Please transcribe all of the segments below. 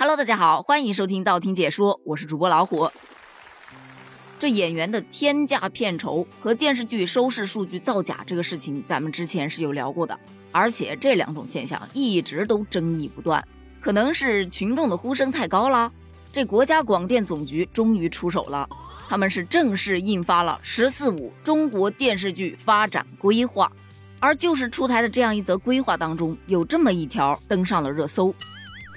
Hello，大家好，欢迎收听道听解说，我是主播老虎。这演员的天价片酬和电视剧收视数据造假这个事情，咱们之前是有聊过的，而且这两种现象一直都争议不断，可能是群众的呼声太高了。这国家广电总局终于出手了，他们是正式印发了《“十四五”中国电视剧发展规划》，而就是出台的这样一则规划当中，有这么一条登上了热搜。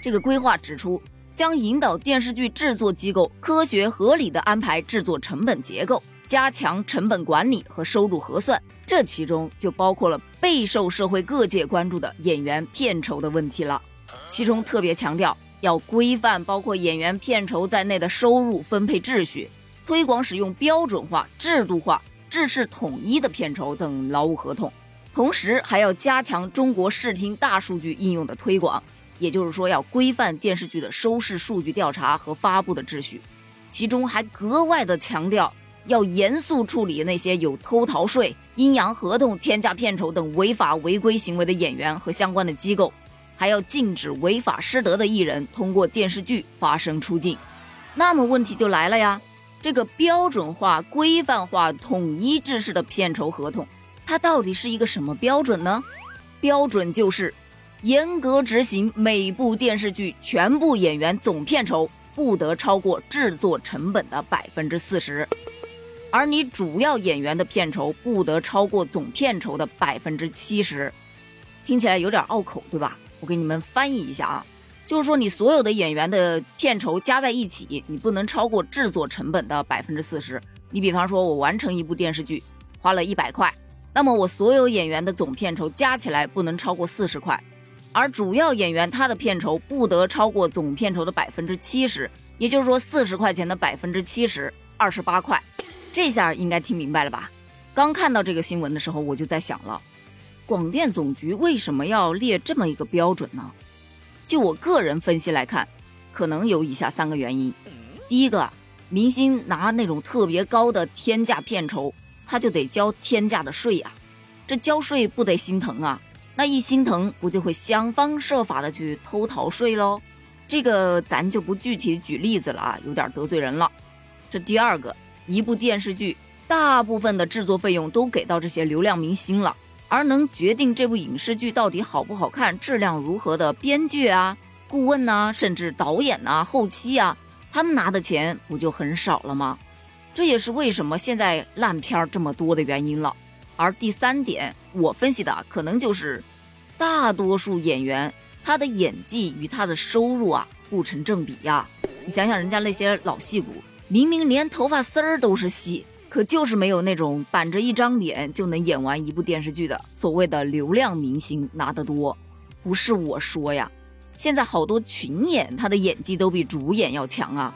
这个规划指出，将引导电视剧制作机构科学合理的安排制作成本结构，加强成本管理和收入核算。这其中就包括了备受社会各界关注的演员片酬的问题了。其中特别强调要规范包括演员片酬在内的收入分配秩序，推广使用标准化、制度化、制式统一的片酬等劳务合同，同时还要加强中国视听大数据应用的推广。也就是说，要规范电视剧的收视数据调查和发布的秩序，其中还格外的强调要严肃处理那些有偷逃税、阴阳合同、天价片酬等违法违规行为的演员和相关的机构，还要禁止违法失德的艺人通过电视剧发声出镜。那么问题就来了呀，这个标准化、规范化、统一制式的片酬合同，它到底是一个什么标准呢？标准就是。严格执行每部电视剧全部演员总片酬不得超过制作成本的百分之四十，而你主要演员的片酬不得超过总片酬的百分之七十。听起来有点拗口，对吧？我给你们翻译一下啊，就是说你所有的演员的片酬加在一起，你不能超过制作成本的百分之四十。你比方说，我完成一部电视剧花了一百块，那么我所有演员的总片酬加起来不能超过四十块。而主要演员他的片酬不得超过总片酬的百分之七十，也就是说四十块钱的百分之七十，二十八块。这下应该听明白了吧？刚看到这个新闻的时候，我就在想了，广电总局为什么要列这么一个标准呢？就我个人分析来看，可能有以下三个原因。第一个，明星拿那种特别高的天价片酬，他就得交天价的税呀，这交税不得心疼啊？那一心疼，不就会想方设法的去偷逃税喽？这个咱就不具体举例子了啊，有点得罪人了。这第二个，一部电视剧大部分的制作费用都给到这些流量明星了，而能决定这部影视剧到底好不好看、质量如何的编剧啊、顾问呐，甚至导演呐、后期啊，他们拿的钱不就很少了吗？这也是为什么现在烂片这么多的原因了。而第三点，我分析的可能就是，大多数演员他的演技与他的收入啊不成正比呀。你想想人家那些老戏骨，明明连头发丝儿都是戏，可就是没有那种板着一张脸就能演完一部电视剧的所谓的流量明星拿得多。不是我说呀，现在好多群演他的演技都比主演要强啊。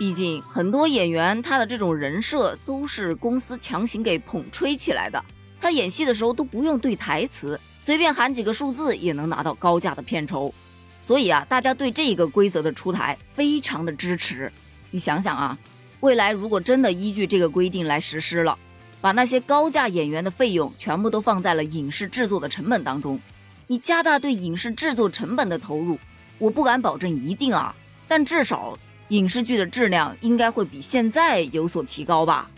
毕竟很多演员他的这种人设都是公司强行给捧吹起来的，他演戏的时候都不用对台词，随便喊几个数字也能拿到高价的片酬。所以啊，大家对这个规则的出台非常的支持。你想想啊，未来如果真的依据这个规定来实施了，把那些高价演员的费用全部都放在了影视制作的成本当中，你加大对影视制作成本的投入，我不敢保证一定啊，但至少。影视剧的质量应该会比现在有所提高吧？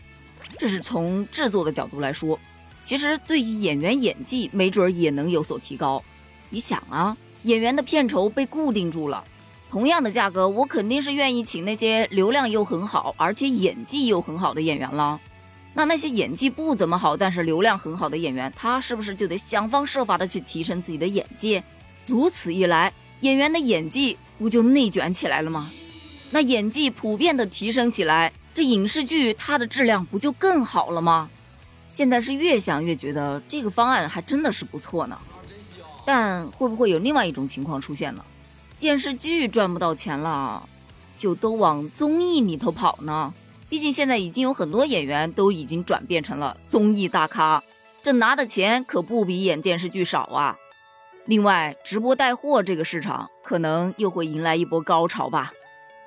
这是从制作的角度来说。其实对于演员演技，没准也能有所提高。你想啊，演员的片酬被固定住了，同样的价格，我肯定是愿意请那些流量又很好，而且演技又很好的演员了。那那些演技不怎么好，但是流量很好的演员，他是不是就得想方设法的去提升自己的演技？如此一来，演员的演技不就内卷起来了吗？那演技普遍的提升起来，这影视剧它的质量不就更好了吗？现在是越想越觉得这个方案还真的是不错呢。但会不会有另外一种情况出现呢？电视剧赚不到钱了，就都往综艺里头跑呢？毕竟现在已经有很多演员都已经转变成了综艺大咖，这拿的钱可不比演电视剧少啊。另外，直播带货这个市场可能又会迎来一波高潮吧。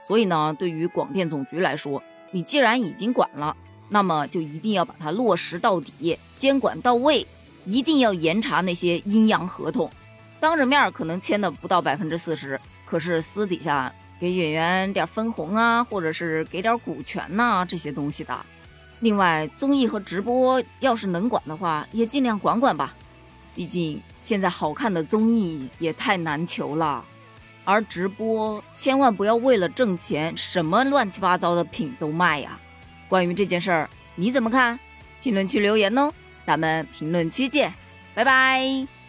所以呢，对于广电总局来说，你既然已经管了，那么就一定要把它落实到底，监管到位，一定要严查那些阴阳合同。当着面可能签的不到百分之四十，可是私底下给演员点分红啊，或者是给点股权呐这些东西的。另外，综艺和直播要是能管的话，也尽量管管吧。毕竟现在好看的综艺也太难求了，而直播千万不要为了挣钱，什么乱七八糟的品都卖呀。关于这件事儿，你怎么看？评论区留言哦，咱们评论区见，拜拜。